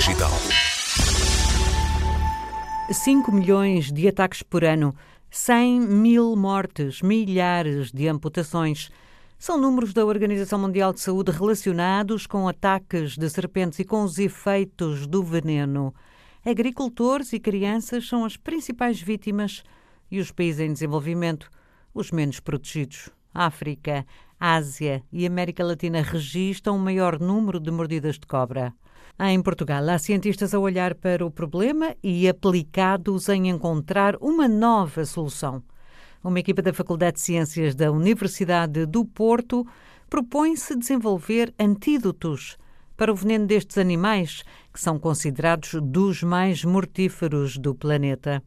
Digital. 5 milhões de ataques por ano, 100 mil mortes, milhares de amputações. São números da Organização Mundial de Saúde relacionados com ataques de serpentes e com os efeitos do veneno. Agricultores e crianças são as principais vítimas e os países em desenvolvimento, os menos protegidos. África, Ásia e América Latina registram o maior número de mordidas de cobra. Em Portugal, há cientistas a olhar para o problema e aplicados em encontrar uma nova solução. Uma equipa da Faculdade de Ciências da Universidade do Porto propõe-se desenvolver antídotos para o veneno destes animais, que são considerados dos mais mortíferos do planeta.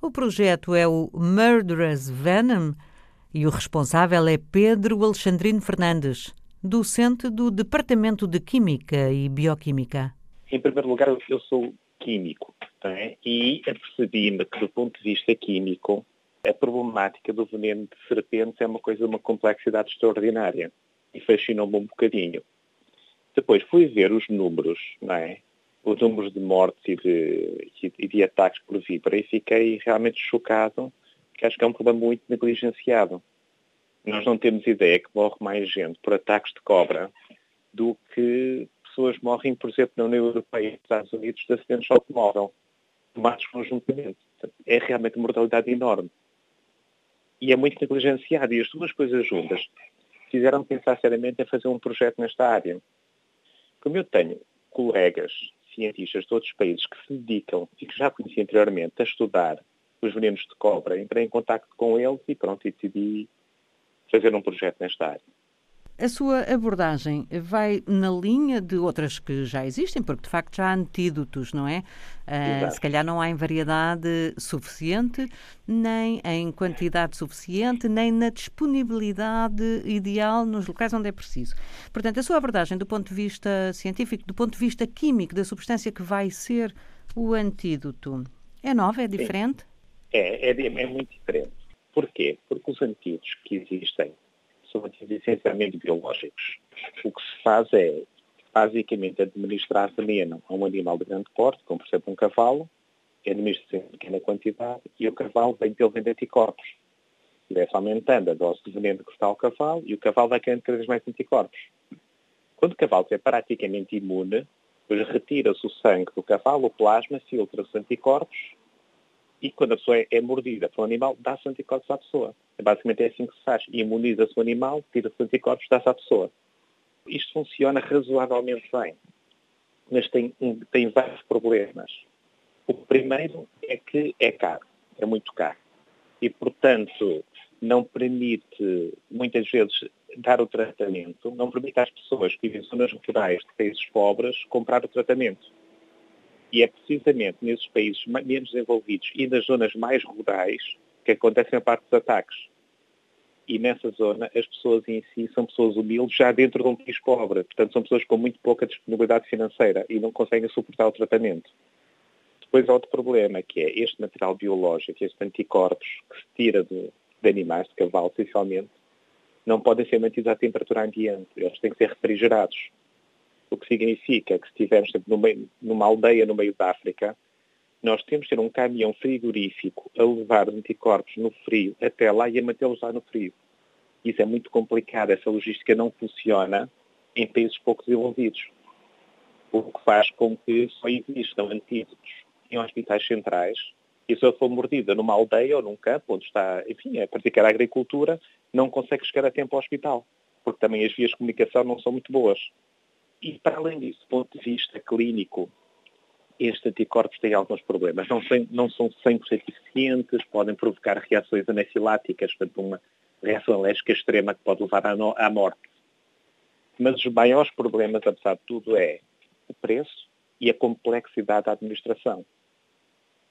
O projeto é o Murderous Venom e o responsável é Pedro Alexandrino Fernandes, docente do Departamento de Química e Bioquímica. Em primeiro lugar, eu sou químico é? e apercebi-me que, do ponto de vista químico, a problemática do veneno de serpentes é uma coisa de uma complexidade extraordinária e fascinou-me um bocadinho. Depois fui ver os números, não é? Os números de mortes e de, e de ataques por víbora e fiquei realmente chocado, que acho que é um problema muito negligenciado. Nós não temos ideia que morre mais gente por ataques de cobra do que pessoas morrem, por exemplo, na União Europeia e nos Estados Unidos de acidentes de automóvel, tomados conjuntamente. É realmente uma mortalidade enorme e é muito negligenciado. E as duas coisas juntas fizeram pensar seriamente em fazer um projeto nesta área. Como eu tenho colegas cientistas de outros países que se dedicam e que já conheci anteriormente a estudar os venenos de cobra, entrei em contato com eles e pronto, e decidi fazer um projeto nesta área. A sua abordagem vai na linha de outras que já existem, porque de facto já há antídotos, não é? Uh, se calhar não há em variedade suficiente, nem em quantidade suficiente, nem na disponibilidade ideal nos locais onde é preciso. Portanto, a sua abordagem do ponto de vista científico, do ponto de vista químico da substância que vai ser o antídoto, é nova, é diferente? É, é, é muito diferente. Porquê? Porque os antídotos que existem são ativos essencialmente biológicos. O que se faz é, basicamente, administrar veneno a um animal de grande porte, como por exemplo um cavalo, administra-se em pequena quantidade, e o cavalo vem pelo vento anticorpos. E vai-se aumentando a dose de veneno que está ao cavalo, e o cavalo vai criando cada vez mais anticorpos. Quando o cavalo é praticamente imune, retira-se o sangue do cavalo, o plasma, filtra os anticorpos, e quando a pessoa é, é mordida por um animal, dá-se anticorpos à pessoa. É basicamente é assim que se faz. Imuniza-se o animal, tira-se anticorpos, dá-se à pessoa. Isto funciona razoavelmente bem, mas tem, tem vários problemas. O primeiro é que é caro, é muito caro. E, portanto, não permite, muitas vezes, dar o tratamento, não permite às pessoas que vivem em zonas rurais de países pobres comprar o tratamento. E é precisamente nesses países menos desenvolvidos e nas zonas mais rurais que acontecem a parte dos ataques. E nessa zona as pessoas em si são pessoas humildes já dentro de um país pobre. Portanto, são pessoas com muito pouca disponibilidade financeira e não conseguem suportar o tratamento. Depois há outro problema, que é este material biológico, estes anticorpos que se tira de, de animais, de cavalo, essencialmente, não podem ser mantidos à temperatura ambiente. Eles têm que ser refrigerados. O que significa que se estivermos numa aldeia no meio da África, nós temos que ter um caminhão frigorífico a levar os anticorpos no frio até lá e a mantê-los lá no frio. Isso é muito complicado, essa logística não funciona em países pouco desenvolvidos. O que faz com que só existam antídotos em hospitais centrais e se eu for mordida numa aldeia ou num campo onde está, enfim, a praticar a agricultura, não consegue chegar a tempo ao hospital, porque também as vias de comunicação não são muito boas. E, para além disso, do ponto de vista clínico, estes anticorpos têm alguns problemas. Não, não são 100% eficientes, podem provocar reações anafiláticas, portanto, uma reação alérgica extrema que pode levar à, no, à morte. Mas os maiores problemas, apesar de tudo, é o preço e a complexidade da administração.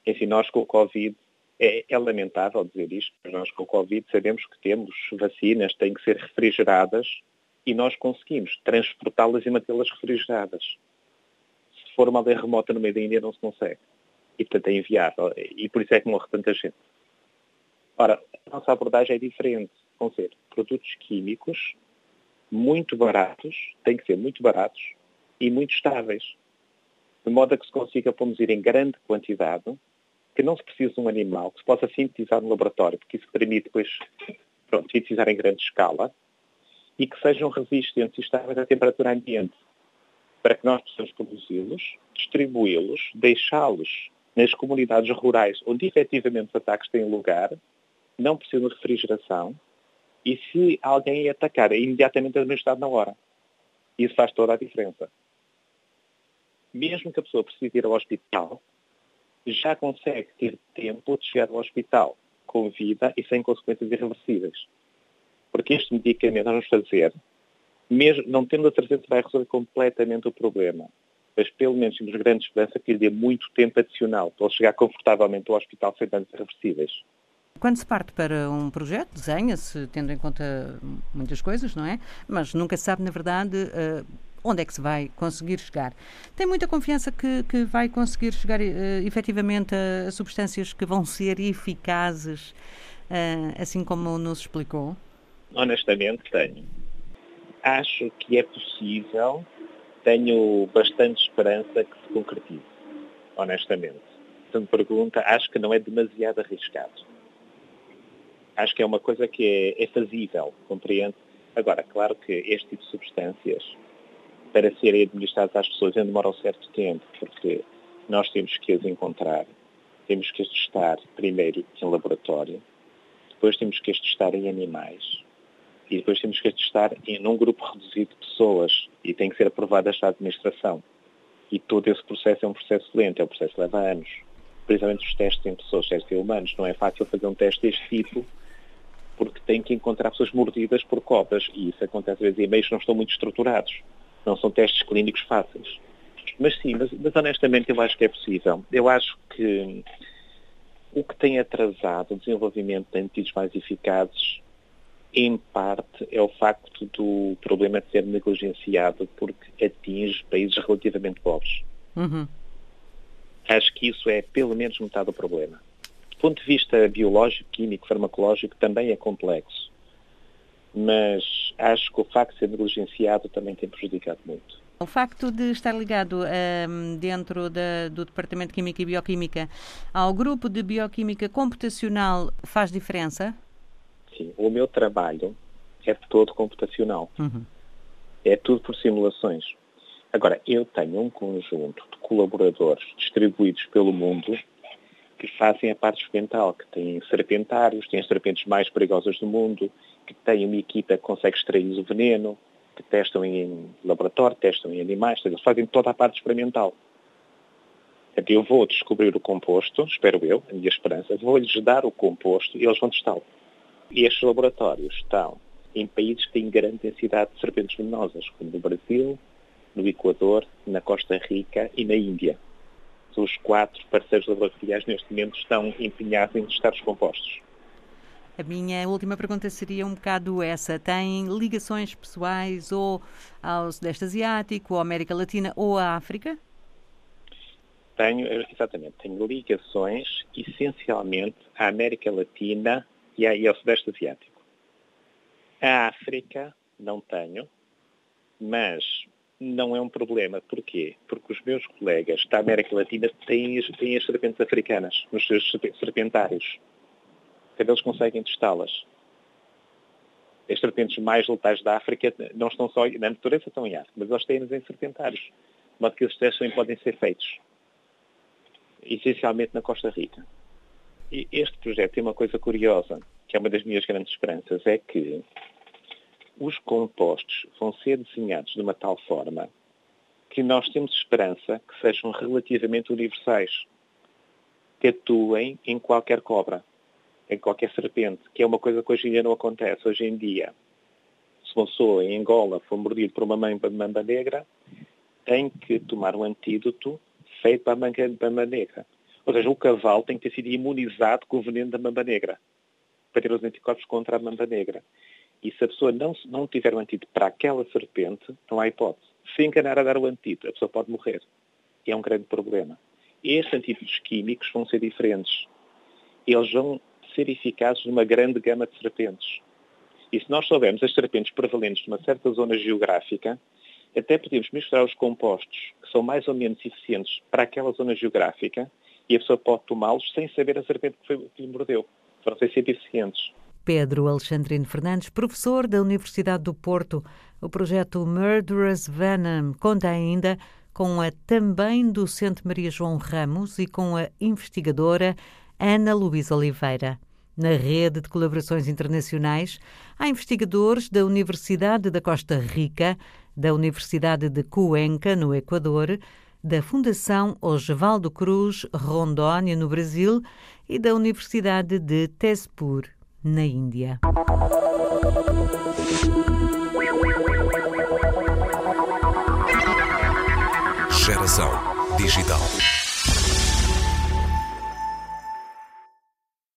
Enfim, nós com o Covid, é, é, lamentável dizer isto, mas nós com o Covid sabemos que temos vacinas, têm que ser refrigeradas e nós conseguimos transportá-las e mantê-las refrigeradas. Se for uma aldeia remota no meio da Índia, não se consegue. E, portanto, é inviável. E por isso é que morre tanta gente. Ora, a nossa abordagem é diferente. Vão ser produtos químicos muito baratos, têm que ser muito baratos e muito estáveis. de modo a que se consiga produzir em grande quantidade, que não se precise de um animal, que se possa sintetizar no laboratório, porque isso permite depois pronto, sintetizar em grande escala, e que sejam resistentes e estáveis à temperatura ambiente, para que nós possamos produzi-los, distribuí-los, deixá-los nas comunidades rurais onde efetivamente os ataques têm lugar, não precisam de refrigeração, e se alguém atacar, é imediatamente administrado na hora. Isso faz toda a diferença. Mesmo que a pessoa precise ir ao hospital, já consegue ter tempo de chegar ao hospital com vida e sem consequências irreversíveis. Porque este medicamento nós vamos fazer, mesmo não tendo a certeza que vai resolver completamente o problema, mas pelo menos temos grande esperança que lhe dê muito tempo adicional para ele chegar confortavelmente ao hospital sem danos irreversíveis. Quando se parte para um projeto, desenha-se tendo em conta muitas coisas, não é? Mas nunca se sabe, na verdade, uh, onde é que se vai conseguir chegar. Tem muita confiança que, que vai conseguir chegar uh, efetivamente a, substâncias que vão ser eficazes, uh, assim como nos explicou? Honestamente, tenho. Acho que é possível, tenho bastante esperança que se concretize, honestamente. Se me pergunta, acho que não é demasiado arriscado. Acho que é uma coisa que é, é fazível, compreende? Agora, claro que este tipo de substâncias, para serem administradas às pessoas, ainda demora um certo tempo, porque nós temos que as encontrar, temos que as testar primeiro em laboratório, depois temos que as testar em animais, e depois temos que testar em um grupo reduzido de pessoas e tem que ser aprovada esta administração. E todo esse processo é um processo lento, é um processo que leva anos. Principalmente os testes em pessoas, testes em humanos. Não é fácil fazer um teste deste tipo porque tem que encontrar pessoas mordidas por cobras e isso acontece às vezes em meios que não estão muito estruturados. Não são testes clínicos fáceis. Mas sim, mas, mas honestamente eu acho que é possível. Eu acho que o que tem atrasado o desenvolvimento de antídotos mais eficazes em parte, é o facto do problema de ser negligenciado porque atinge países relativamente pobres. Uhum. Acho que isso é pelo menos metade do problema. Do ponto de vista biológico, químico, farmacológico, também é complexo. Mas acho que o facto de ser negligenciado também tem prejudicado muito. O facto de estar ligado um, dentro da, do Departamento de Química e Bioquímica ao grupo de Bioquímica Computacional faz diferença? Sim, o meu trabalho é todo computacional. Uhum. É tudo por simulações. Agora, eu tenho um conjunto de colaboradores distribuídos pelo mundo que fazem a parte experimental, que têm serpentários, têm as serpentes mais perigosas do mundo, que têm uma equipa que consegue extrair o veneno, que testam em laboratório, testam em animais, eles fazem toda a parte experimental. Eu vou descobrir o composto, espero eu, a minha esperança, vou-lhes dar o composto e eles vão testá-lo. Estes laboratórios estão em países que têm grande densidade de serpentes venenosas, como no Brasil, no Equador, na Costa Rica e na Índia. Os quatro parceiros laboratoriais neste momento estão empenhados em testar os compostos. A minha última pergunta seria um bocado essa. Tem ligações pessoais ou ao Sudeste Asiático, ou à América Latina ou à África? Tenho, exatamente, tenho ligações essencialmente à América Latina e, aí ao Sudeste Asiático. A África não tenho, mas não é um problema. Porquê? Porque os meus colegas da América Latina têm, têm as serpentes africanas nos seus serpentários. Então eles conseguem testá-las. As serpentes mais letais da África não estão só na natureza, estão em África, mas eles têm-nos em serpentários. De modo que esses testes também podem ser feitos. Essencialmente na Costa Rica. Este projeto tem uma coisa curiosa, que é uma das minhas grandes esperanças, é que os compostos vão ser desenhados de uma tal forma que nós temos esperança que sejam relativamente universais, que atuem em qualquer cobra, em qualquer serpente, que é uma coisa que hoje em dia não acontece. Hoje em dia, se uma pessoa em Angola for mordido por uma mamba negra, tem que tomar um antídoto feito para a mamba negra. Ou seja, o cavalo tem que ter sido imunizado com o veneno da mamba negra, para ter os anticorpos contra a mamba negra. E se a pessoa não, não tiver o antídoto para aquela serpente, não há hipótese. Se enganar a dar o antídoto, a pessoa pode morrer. E é um grande problema. Estes antídotos químicos vão ser diferentes. Eles vão ser eficazes numa grande gama de serpentes. E se nós soubermos as serpentes prevalentes numa certa zona geográfica, até podemos misturar os compostos que são mais ou menos eficientes para aquela zona geográfica e a pessoa pode tomá-los sem saber a serpente que, foi, que lhe mordeu. Ser sempre eficientes. Pedro Alexandrino Fernandes, professor da Universidade do Porto. O projeto Murderous Venom conta ainda com a também docente Maria João Ramos e com a investigadora Ana Luísa Oliveira. Na rede de colaborações internacionais, há investigadores da Universidade da Costa Rica, da Universidade de Cuenca, no Equador, da Fundação Osvaldo Cruz, Rondônia, no Brasil, e da Universidade de Tezpur, na Índia. Geração Digital.